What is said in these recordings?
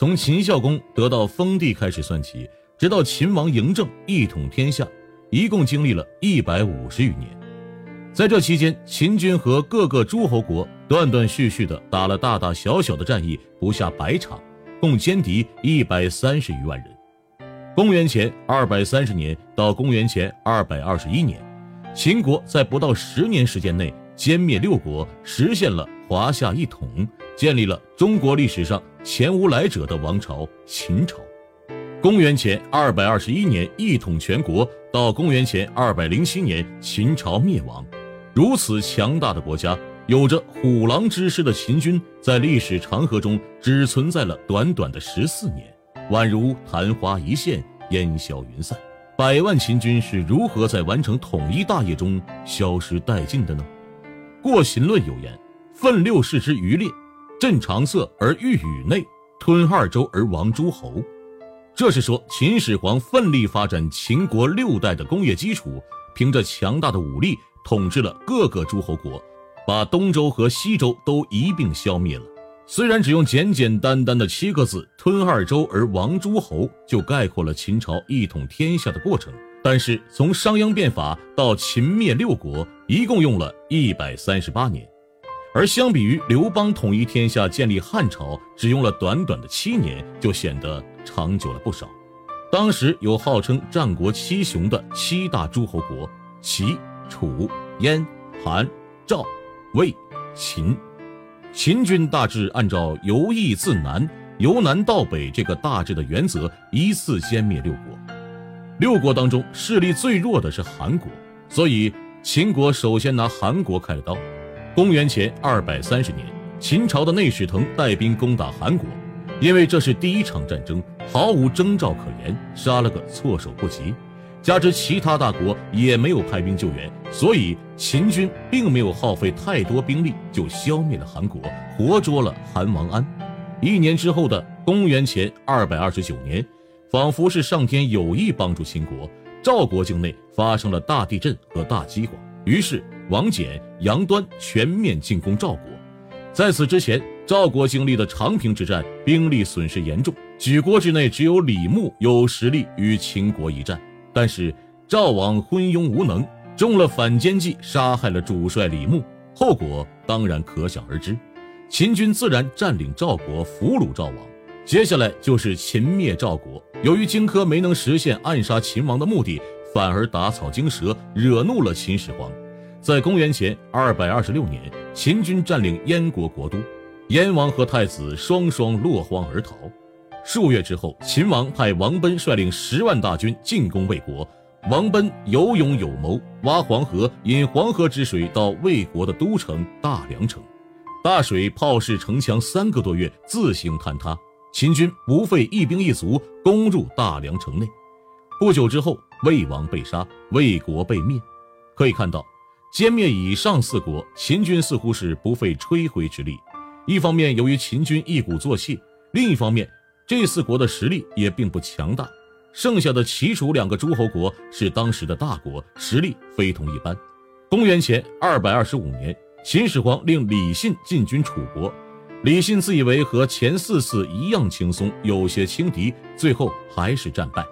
从秦孝公得到封地开始算起，直到秦王嬴政一统天下，一共经历了一百五十余年。在这期间，秦军和各个诸侯国断断续续地打了大大小小的战役，不下百场，共歼敌一百三十余万人。公元前二百三十年到公元前二百二十一年，秦国在不到十年时间内歼灭六国，实现了华夏一统，建立了中国历史上前无来者的王朝——秦朝。公元前二百二十一年一统全国，到公元前二百零七年秦朝灭亡。如此强大的国家，有着虎狼之师的秦军，在历史长河中只存在了短短的十四年，宛如昙花一现，烟消云散。百万秦军是如何在完成统一大业中消失殆尽的呢？《过秦论》有言：“奋六世之余烈，振长色而御宇内，吞二周而亡诸侯。”这是说秦始皇奋力发展秦国六代的工业基础，凭着强大的武力。统治了各个诸侯国，把东周和西周都一并消灭了。虽然只用简简单单的七个字“吞二周而亡诸侯”就概括了秦朝一统天下的过程，但是从商鞅变法到秦灭六国，一共用了一百三十八年。而相比于刘邦统一天下、建立汉朝，只用了短短的七年，就显得长久了不少。当时有号称战国七雄的七大诸侯国，齐。楚、燕、韩、赵、魏、秦，秦军大致按照由易自难、由南到北这个大致的原则，依次歼灭六国。六国当中势力最弱的是韩国，所以秦国首先拿韩国开了刀。公元前二百三十年，秦朝的内史腾带兵攻打韩国，因为这是第一场战争，毫无征兆可言，杀了个措手不及。加之其他大国也没有派兵救援，所以秦军并没有耗费太多兵力就消灭了韩国，活捉了韩王安。一年之后的公元前二百二十九年，仿佛是上天有意帮助秦国，赵国境内发生了大地震和大饥荒，于是王翦、杨端全面进攻赵国。在此之前，赵国经历的长平之战，兵力损失严重，举国之内只有李牧有实力与秦国一战。但是赵王昏庸无能，中了反间计，杀害了主帅李牧，后果当然可想而知。秦军自然占领赵国，俘虏赵王。接下来就是秦灭赵国。由于荆轲没能实现暗杀秦王的目的，反而打草惊蛇，惹怒了秦始皇。在公元前二百二十六年，秦军占领燕国国都，燕王和太子双双落荒而逃。数月之后，秦王派王贲率领十万大军进攻魏国。王贲有勇有谋，挖黄河，引黄河之水到魏国的都城大梁城。大水炮势城墙三个多月自行坍塌，秦军不费一兵一卒攻入大梁城内。不久之后，魏王被杀，魏国被灭。可以看到，歼灭以上四国，秦军似乎是不费吹灰之力。一方面，由于秦军一鼓作气；另一方面，这四国的实力也并不强大，剩下的齐楚两个诸侯国是当时的大国，实力非同一般。公元前二百二十五年，秦始皇令李信进军楚国，李信自以为和前四次一样轻松，有些轻敌，最后还是战败。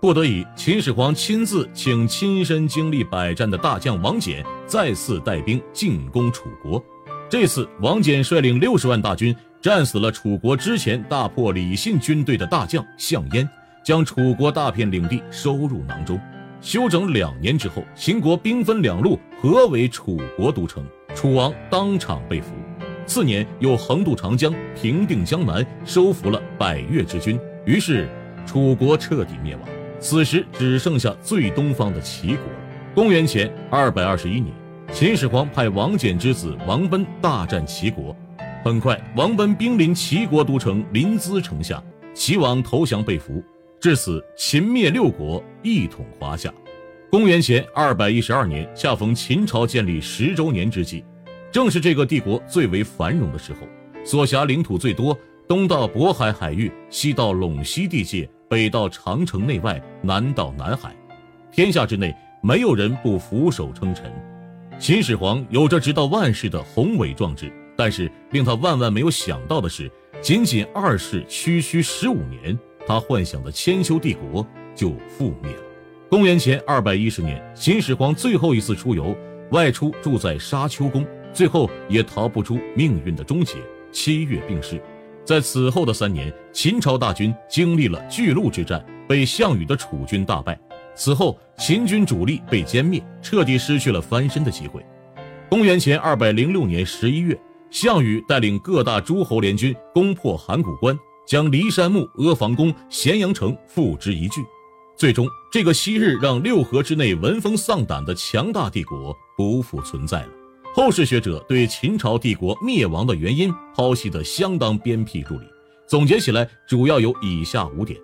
不得已，秦始皇亲自请亲身经历百战的大将王翦再次带兵进攻楚国。这次，王翦率领六十万大军。战死了楚国之前大破李信军队的大将项燕，将楚国大片领地收入囊中。休整两年之后，秦国兵分两路合围楚国都城，楚王当场被俘。次年又横渡长江，平定江南，收服了百越之军，于是楚国彻底灭亡。此时只剩下最东方的齐国。公元前二百二十一年，秦始皇派王翦之子王贲大战齐国。很快，王贲兵临齐国都城临淄城下，齐王投降被俘。至此，秦灭六国，一统华夏。公元前二百一十二年，恰逢秦朝建立十周年之际，正是这个帝国最为繁荣的时候，所辖领土最多，东到渤海海域，西到陇西地界，北到长城内外，南到南海，天下之内没有人不俯首称臣。秦始皇有着直到万世的宏伟壮志。但是令他万万没有想到的是，仅仅二世区区十五年，他幻想的千秋帝国就覆灭了。公元前二百一十年，秦始皇最后一次出游，外出住在沙丘宫，最后也逃不出命运的终结。七月病逝。在此后的三年，秦朝大军经历了巨鹿之战，被项羽的楚军大败。此后，秦军主力被歼灭，彻底失去了翻身的机会。公元前二百零六年十一月，项羽带领各大诸侯联军攻破函谷关，将骊山墓、阿房宫、咸阳城付之一炬。最终，这个昔日让六合之内闻风丧胆的强大帝国不复存在了。后世学者对秦朝帝国灭亡的原因剖析的相当鞭辟入里，总结起来主要有以下五点：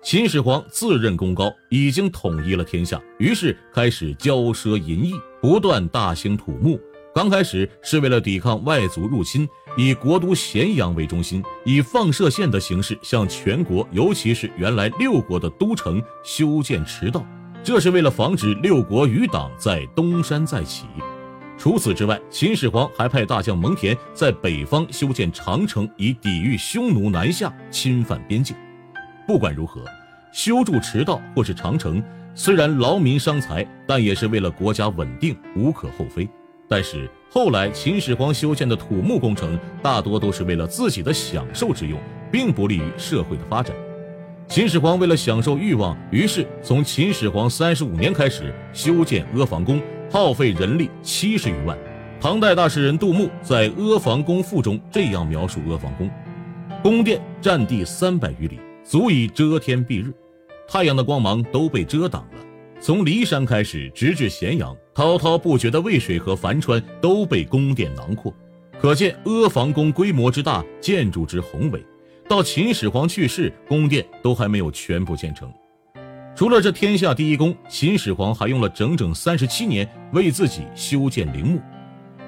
秦始皇自认功高，已经统一了天下，于是开始骄奢淫逸，不断大兴土木。刚开始是为了抵抗外族入侵，以国都咸阳为中心，以放射线的形式向全国，尤其是原来六国的都城修建驰道，这是为了防止六国余党在东山再起。除此之外，秦始皇还派大将蒙恬在北方修建长城，以抵御匈奴南下侵犯边境。不管如何，修筑驰道或是长城，虽然劳民伤财，但也是为了国家稳定，无可厚非。但是后来，秦始皇修建的土木工程大多都是为了自己的享受之用，并不利于社会的发展。秦始皇为了享受欲望，于是从秦始皇三十五年开始修建阿房宫，耗费人力七十余万。唐代大诗人杜牧在《阿房宫赋》中这样描述阿房宫：宫殿占地三百余里，足以遮天蔽日，太阳的光芒都被遮挡了。从骊山开始，直至咸阳，滔滔不绝的渭水和樊川都被宫殿囊括，可见阿房宫规模之大，建筑之宏伟。到秦始皇去世，宫殿都还没有全部建成。除了这天下第一宫，秦始皇还用了整整三十七年为自己修建陵墓。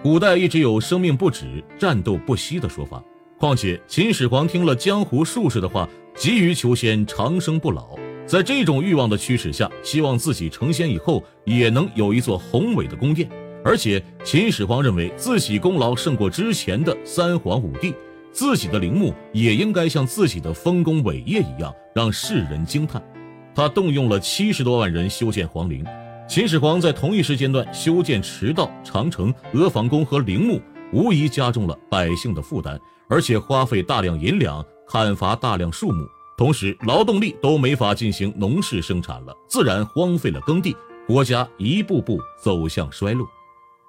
古代一直有生命不止，战斗不息的说法，况且秦始皇听了江湖术士的话，急于求仙长生不老。在这种欲望的驱使下，希望自己成仙以后也能有一座宏伟的宫殿。而且秦始皇认为自己功劳胜过之前的三皇五帝，自己的陵墓也应该像自己的丰功伟业一样，让世人惊叹。他动用了七十多万人修建皇陵。秦始皇在同一时间段修建驰道、长城、阿房宫和陵墓，无疑加重了百姓的负担，而且花费大量银两，砍伐大量树木。同时，劳动力都没法进行农事生产了，自然荒废了耕地，国家一步步走向衰落。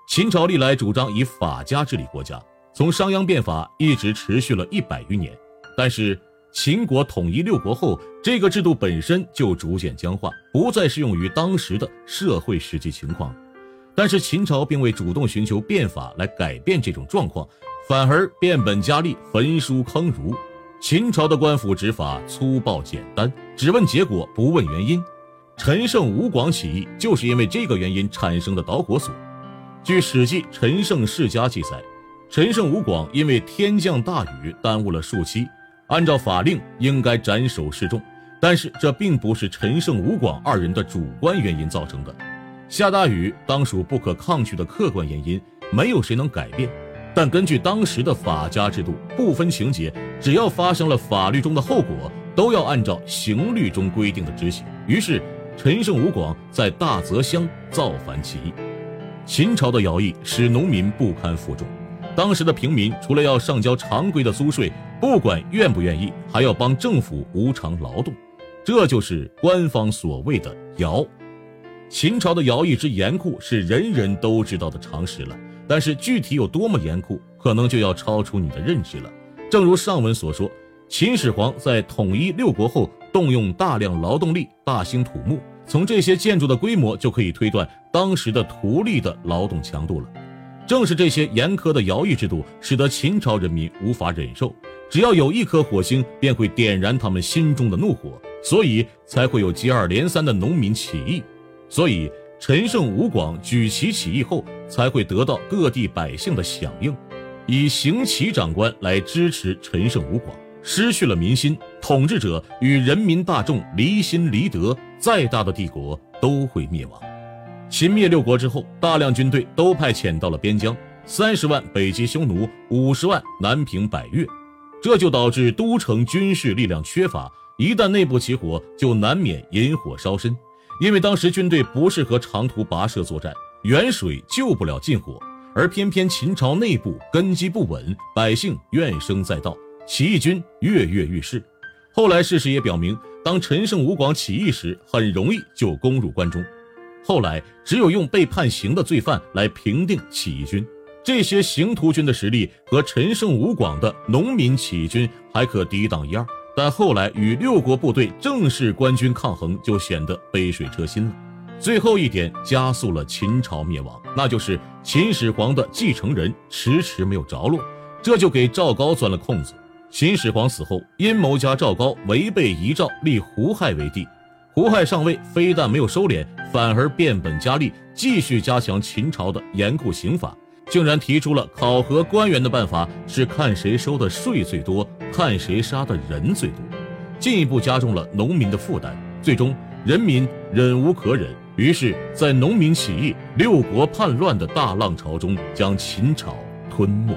秦朝历来主张以法家治理国家，从商鞅变法一直持续了一百余年。但是，秦国统一六国后，这个制度本身就逐渐僵化，不再适用于当时的社会实际情况。但是，秦朝并未主动寻求变法来改变这种状况，反而变本加厉，焚书坑儒。秦朝的官府执法粗暴简单，只问结果不问原因。陈胜吴广起义就是因为这个原因产生的导火索。据《史记·陈胜世家》记载，陈胜吴广因为天降大雨耽误了树期，按照法令应该斩首示众，但是这并不是陈胜吴广二人的主观原因造成的。下大雨当属不可抗拒的客观原因，没有谁能改变。但根据当时的法家制度，不分情节，只要发生了法律中的后果，都要按照刑律中规定的执行。于是，陈胜吴广在大泽乡造反起义。秦朝的徭役使农民不堪负重，当时的平民除了要上交常规的租税，不管愿不愿意，还要帮政府无偿劳动，这就是官方所谓的徭。秦朝的徭役之严酷，是人人都知道的常识了。但是具体有多么严酷，可能就要超出你的认知了。正如上文所说，秦始皇在统一六国后，动用大量劳动力，大兴土木。从这些建筑的规模就可以推断当时的土力的劳动强度了。正是这些严苛的徭役制度，使得秦朝人民无法忍受。只要有一颗火星，便会点燃他们心中的怒火，所以才会有接二连三的农民起义。所以。陈胜吴广举旗起义后，才会得到各地百姓的响应，以行乞长官来支持陈胜吴广，失去了民心，统治者与人民大众离心离德，再大的帝国都会灭亡。秦灭六国之后，大量军队都派遣到了边疆，三十万北击匈奴，五十万南平百越。这就导致都城军事力量缺乏，一旦内部起火，就难免引火烧身。因为当时军队不适合长途跋涉作战，远水救不了近火，而偏偏秦朝内部根基不稳，百姓怨声载道，起义军跃跃欲试。后来事实也表明，当陈胜吴广起义时，很容易就攻入关中。后来只有用被判刑的罪犯来平定起义军，这些刑徒军的实力和陈胜吴广的农民起义军还可抵挡一二。但后来与六国部队正式官军抗衡，就显得杯水车薪了。最后一点加速了秦朝灭亡，那就是秦始皇的继承人迟迟没有着落，这就给赵高钻了空子。秦始皇死后，阴谋家赵高违背遗诏，立胡亥为帝。胡亥上位，非但没有收敛，反而变本加厉，继续加强秦朝的严酷刑法。竟然提出了考核官员的办法，是看谁收的税最多，看谁杀的人最多，进一步加重了农民的负担。最终，人民忍无可忍，于是，在农民起义、六国叛乱的大浪潮中，将秦朝吞没。